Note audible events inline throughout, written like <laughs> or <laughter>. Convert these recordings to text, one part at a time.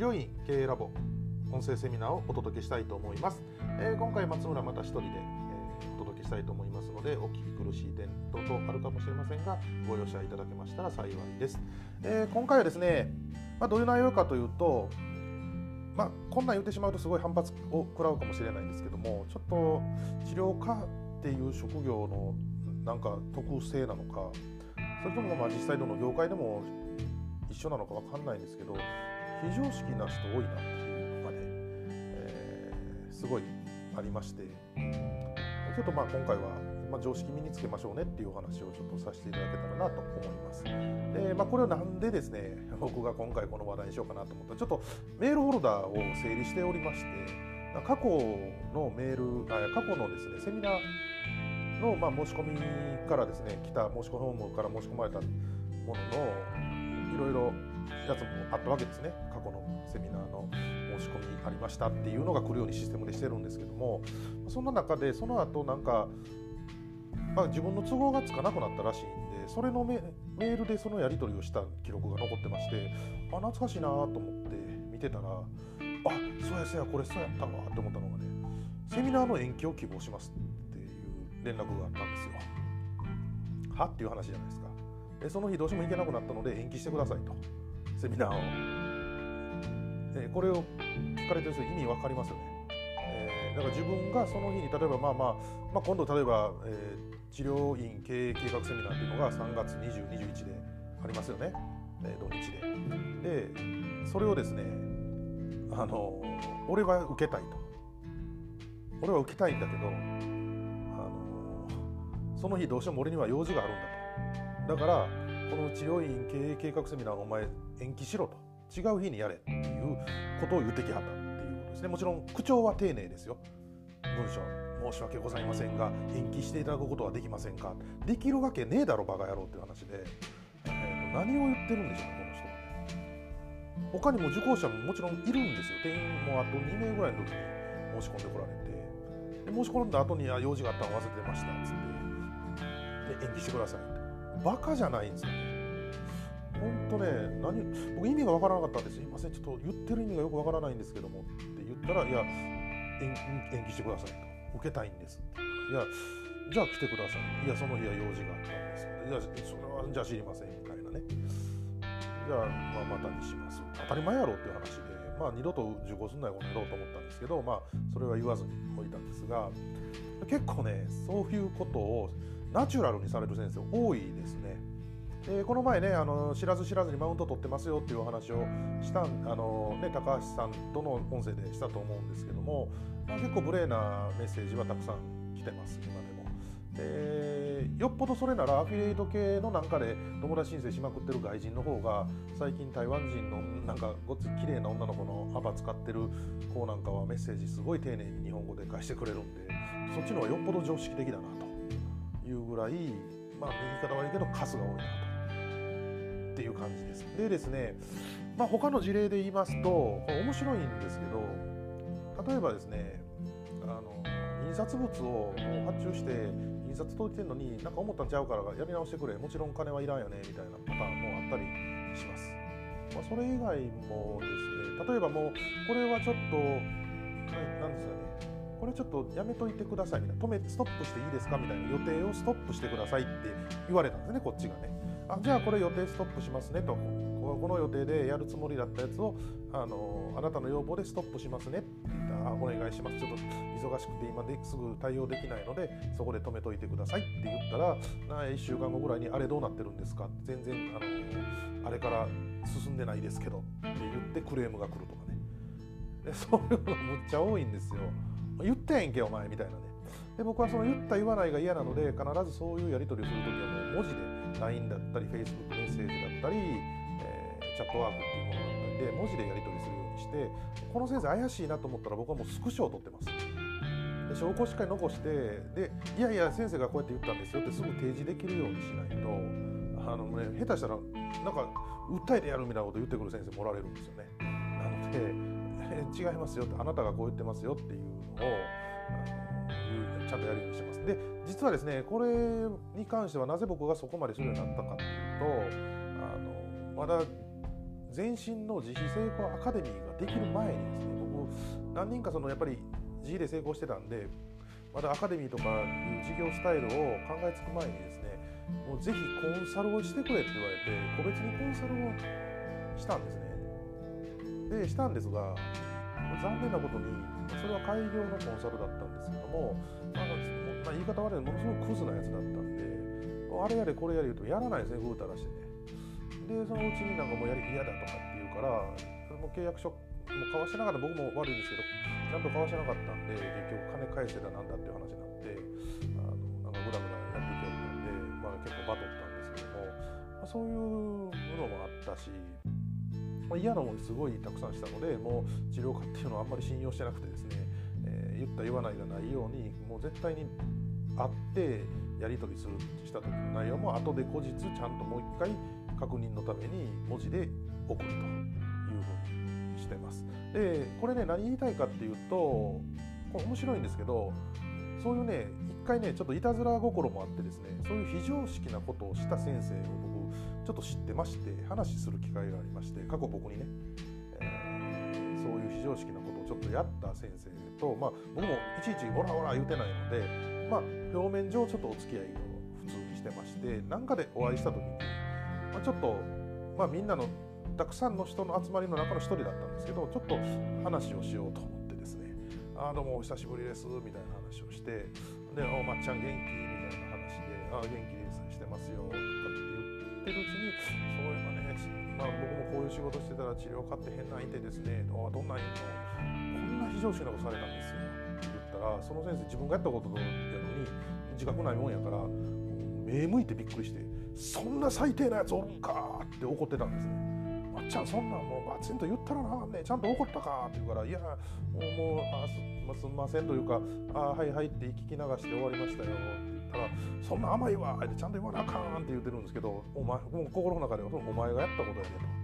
治療院経営ラボ音声セミナーをお届けしたいと思います、えー、今回松村また一人で、えー、お届けしたいと思いますのでお聞き苦しい点等々あるかもしれませんがご容赦いただけましたら幸いです、えー、今回はですね、まあ、どういう内容かというとまあ、こんなん言ってしまうとすごい反発を食らうかもしれないんですけどもちょっと治療家っていう職業のなんか特性なのかそれともまあ実際どの業界でも一緒なのか分かんないんですけど非常識な人多いなっていうのがね、えー、すごいありましてちょっとまあ今回は、まあ、常識身につけましょうねっていうお話をちょっとさせていただけたらなと思います。でまあ、これをなんでですね <laughs> 僕が今回この話題にしようかなと思ったらちょっとメールフォルダーを整理しておりまして過去のメールあ過去のですねセミナーの、まあ、申し込みからですね来た申し込みフォームから申し込まれたもののいろいろやつもあったわけですねセミナーの申し込みありましたっていうのが来るようにシステムでしてるんですけどもそんな中でその後なんか、まあ、自分の都合がつかなくなったらしいんでそれのメールでそのやり取りをした記録が残ってましてあ懐かしいなと思って見てたらあそうやそうやこれそうやったわって思ったのがねセミナーの延期を希望しますっていう連絡があったんですよ。は？っていう話じゃないですか。でその日どうしても行けなくなったので延期してくださいと。セミナーを、えー、これを聞かれてる人意味分かりますよね、えー、だから自分がその日に例えばまあまあ、まあ、今度例えば、えー、治療院経営計画セミナーっていうのが3月20、21でありますよね、え、土日で。でそれをですねあの俺は受けたいと。俺は受けたいんだけどあのその日どうしても俺には用事があるんだと。だからこの治療院経営計画セミナーお前延期しろと。違う日にやれっていうことを言ってきはったっていうことですね。もちろん口調は丁寧ですよ。文章申し訳ございませんが延期していただくことはできませんかできるわけねえだろバカ野郎っていう話で、えー、何を言ってるんでしょうねこの人は。ね他にも受講者ももちろんいるんですよ。定員もあと2名ぐらいの時に申し込んでこられて。で申し込んだ後に用事があったの忘れてましたっつって。で延期してください。バカじゃないんですよね。本当ね何僕意味が分からなかったんです。すいませんちょっと言ってる意味がよく分からないんですけども。って言ったらいや延期してくださいと。受けたいんです。っていやじゃあ来てください。いやその日は用事があったんです。いやそれはじゃあ知りませんみたいなね。じゃあ、まあ、またにします。当たり前やろっていう話でまあ二度と受講すんなよこの野郎と思ったんですけどまあそれは言わずに置いたんですが結構ねそういうことをナチュラルにされる先生多いですね。えー、この前ねあの知らず知らずにマウント取ってますよっていうお話をしたあの、ね、高橋さんとの音声でしたと思うんですけども、まあ、結構無礼なメッセージはたくさん来てます今でも。でよっぽどそれならアフィリエイト系のなんかで友達申請しまくってる外人の方が最近台湾人のなんかごつ綺麗な女の子のアバ使ってる子なんかはメッセージすごい丁寧に日本語で返してくれるんでそっちの方がよっぽど常識的だなというぐらいまあ言い方悪いけど数が多いな。っていう感じです。でですね、まあ、他の事例で言いますとこれ面白いんですけど例えばですねあの印刷物を発注して印刷届いてるのになんか思ったんちゃうからやり直してくれもちろん金はいらんよねみたいなパターンもあったりします。まあ、それ以外もですね例えばもうこれはちょっと何ですかねこれちょっとやめといてくださいみたいな止めストップしていいですかみたいな予定をストップしてくださいって言われたんですねこっちがね。あじゃあこれ予定ストップしますねと。この予定でやるつもりだったやつをあのあなたの要望でストップしますねって言った。らお願いします。ちょっと忙しくて今ですぐ対応できないのでそこで止めといてくださいって言ったら1週間後ぐらいにあれどうなってるんですか？全然あのあれから進んでないですけどって言ってクレームが来るとかね。でそういうのむっちゃ多いんですよ。言ってへんけお前みたいなね。で僕はその言った言わないが嫌なので必ずそういうやり取りをするときはもう文字で LINE だったり Facebook メッセージだったり、えー、チャットワークっていうものだったりで文字でやり取りするようにしてこの先生怪しいなと思ったら僕はもうスクショを取ってます。で証拠をしっかり残してでいやいや先生がこうやって言ったんですよってすぐ提示できるようにしないとあの、ね、下手したらなんか訴えてやるみたいなこと言ってくる先生もおられるんですよね。なので違いますよってあなたがこう言ってますよっていうのをいうちゃんとやるようにしてます。で実はですねこれに関してはなぜ僕がそこまでするようになったかっていうとあのまだ前身の自費成功アカデミーができる前にですね僕何人かそのやっぱり自費で成功してたんでまだアカデミーとかいう事業スタイルを考えつく前にですねもうぜひコンサルをしてくれって言われて個別にコンサルをしたんですねでしたんですが残念なことにそれは開業のコンサルだったんですけども、まあ、まあ、言い方悪いものすごくクズなやつだったんであれやれこれやれ言うとやらないですねぐうたらしてね。でそのうちになんかもうやり嫌だとかって言うからもう契約書も交わしてなかった。僕も悪いんですけどちゃんと交わしてなかったんで結局金返せだなんだっていう話になってあのなんかグラグラやってきよったんで、まあ、結構バトったんですけども、まあ、そういうのもあったし、まあ、嫌な思いすごいたくさんしたのでもう治療家っていうのはあんまり信用してなくてですね、えー、言った言わないがないようにもう絶対に会ってやり取りするした時の内容も後で後日ちゃんともう一回確認のために文字で送るというふうにしてます。でこれね何言いたいかっていうとこれ面白いんですけどそういうね一回ねちょっといたずら心もあってですねそういう非常識なことをした先生を僕ちょっと知ってまして話する機会がありまして過去僕にね、えー、そういう非常識なことをちょっとやった先生と、まあ、僕もいちいちオラオラ言うてないので、まあ、表面上ちょっとお付き合いを普通にしてまして何かでお会いした時に、まあ、ちょっと、まあ、みんなのたくさんの人の集まりの中の一人だったんですけどちょっと話をしようと思ってですね「ああどうもお久しぶりです」みたいな話をして「でおまっちゃん元気?」みたいな話で「ああ元気ってるうちに「そういえばね、まあ、僕もこういう仕事してたら治療家って変な相手ですね」ああどんなんいいのこんな非常識なことされたんですよ」って言ったらその先生自分がやったことやのに自覚ないもんやから目向いてびっくりして「そんな最低なやつおるんか!」って怒ってたんですね。まっちゃんそんなんもうバチンと言ったらなねちゃんと怒ったかって言うからいやもうもうあす,、まあ、すんませんというかあはいはいって聞き流して終わりましたよって言ったらそんな甘いわってちゃんと言わなあかんって言ってるんですけどお前もう心の中ではお前がやったことやねと。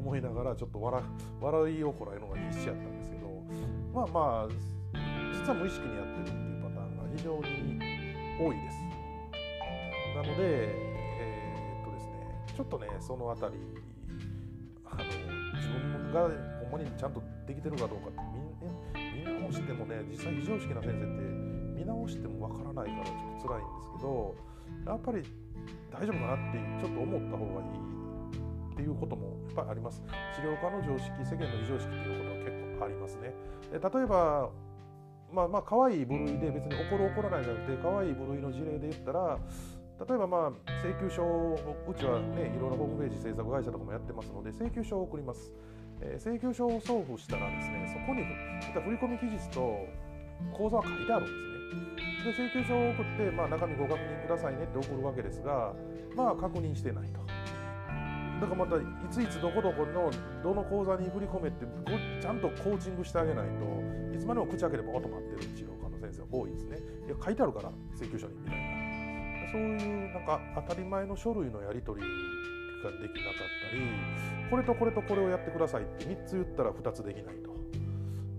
思いながらちょっと笑笑いをこらえるのが必死やったんですけどまあまあ実は無意識にやってるっていうパターンが非常に多いです。なのでえー、っとですねちょっとねその辺りあの自分がほんまにちゃんとできてるかどうかって見見直してもね実際非常識な先生って見直してもわからないからちょっと辛いんですけどやっぱり大丈夫かなってちょっと思った方がいいっていうこともやっぱりあります。治療科の常識世間の非常識っていうことは結構ありますね。で例えばまあまあ可愛い部類で別に怒る怒らないじゃなくて可愛い部類の事例で言ったら例えばまあ請求書をうちはねいろんなホームページ制作会社とかもやってますので請求書を送ります、えー、請求書を送付したらですねそこに振込期日と口座は書いてあるんですね。で請求書を送って、まあ、中身ご確認くださいねって送るわけですがまあ確認してないと。だからまたいついつどこどこのどの口座に振り込めってちゃんとコーチングしてあげないといつまでも口開ければオと待ってる治療科の先生多いですね。いや書いてあるから請求書にみたいなそういうなんか当たり前の書類のやり取りができなかったりこれとこれとこれをやってくださいって3つ言ったら2つできないと、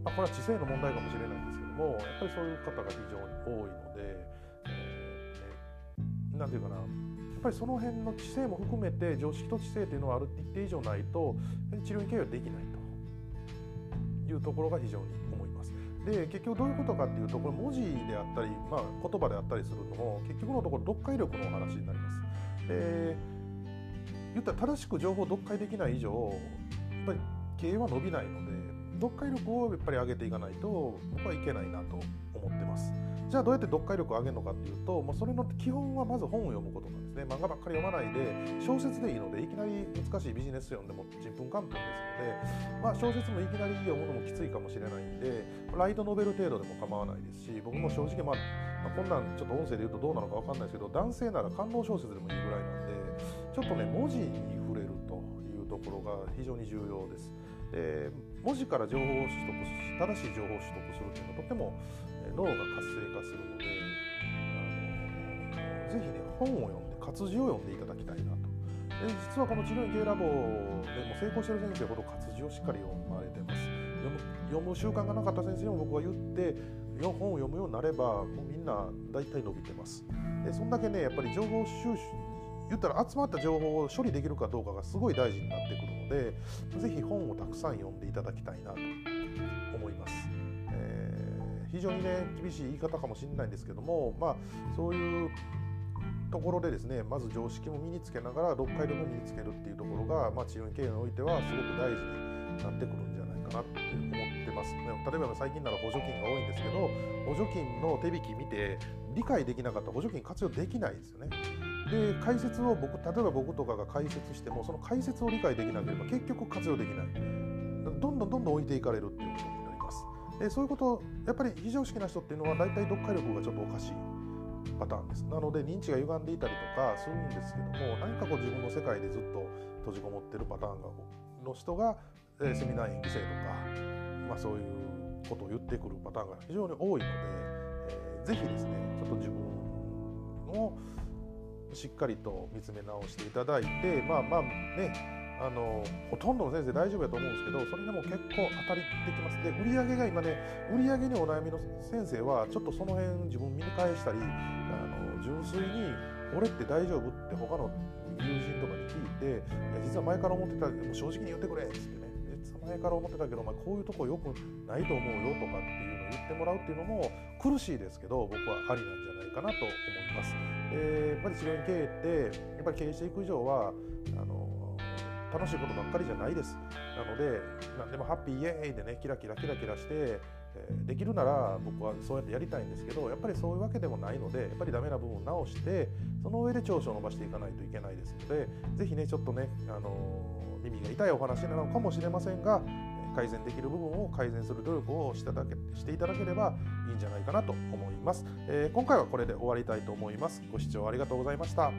まあ、これは知性の問題かもしれないもやっぱりそういう方が非常に多いので何、えー、て言うかなやっぱりその辺の知性も含めて常識と知性というのはある一定以上ないと治療に経由できないというところが非常に思いますで結局どういうことかっていうとこれ文字であったり、まあ、言葉であったりするのも結局のところ読解力のお話になります。で言ったら正しく情報を読解できない以上やっぱり経営は伸びないので読解力をやっぱり上げていかないと僕はいけないなと思ってます。じゃあどうやって読解力を上げるのかっていうともうそれの基本はまず本を読むことなんですね漫画ばっかり読まないで小説でいいのでいきなり難しいビジネス読んでもちんぷんかんぷんですので、まあ、小説もいきなり読むのもきついかもしれないんでライトノベル程度でも構わないですし僕も正直、まあ、まあ、こんなんちょっと音声で言うとどうなのか分かんないですけど男性なら感動小説でもいいぐらいなんでちょっとね文字に触れるというところが非常に重要です。で文字から情報を取得し正しい情報を取得するというのはとても脳が活性化するのであのぜひね本を読んで活字を読んでいただきたいなと。で実はこの治療院系ラボでも成功してる先生ほど活字をしっかり読まれてます。読む習慣がなかった先生にも僕が言って本を読むようになればもうみんな大体伸びてます。でそんだけねやっぱり情報収集言ったら集まった情報を処理できるかどうかがすごい大事になってくるのでぜひ本をたくさん読んでいただきたいなと思います。えー、非常にね厳しい言い方かもしれないんですけどもまあそういうところでですねまず常識も身につけながら読解力も身につけるっていうところが、まあ、治療院経営においてはすごく大事になってくるんじゃないかなって思ってます、ね、例えば最近なら補助金が多いんですけど補助金の手引き見て理解できなかったら補助金活用できないですよね。で解説を僕例えば僕とかが解説してもその解説を理解できなければ結局活用できない。どんどんどんどん置いていかれるっていうことになります。でそういうことやっぱり非常識な人っていうのは大体読解力がちょっとおかしい。パターンです。なので認知が歪んでいたりとかするんですけども何かこう自分の世界でずっと閉じこもってるパターンがの人が、えセミナー演技生とか、まあ、そういうことを言ってくるパターンが非常に多いので、えー、ぜひですねちょっと自分をしっかりと見つめ直していただいてまあまあねあのほとんどの先生大丈夫やと思うんですけどそれでも結構当たりできますで売り上げが今ね売り上げにお悩みの先生はちょっとその辺自分見返したりあの純粋に「俺って大丈夫?」って他の友人とかに聞いて「実は前から思ってたもう正直に言ってくれ」っつってね前から思ってたけど、お前こういうとこよくないと思うよとかっていうのを言ってもらうっていうのも苦しいですけど僕はありなんじゃないかなと思います。え、やっぱり治療院経営ってやっぱり経営していく以上はあの楽しいことばっかりじゃないです。なので何でもハッピーイエーイでねキラキラキラキラしてできるなら僕はそうやってやりたいんですけどやっぱりそういうわけでもないのでやっぱりダメな部分を直してその上で長所を伸ばしていかないといけないですのでぜひねちょっとね、あの耳が痛いお話なのかもしれませんが改善できる部分を改善する努力をしていただけしていただければいいんじゃないかなと思います、えー、今回はこれで終わりたいと思います。ご視聴ありがとうございました。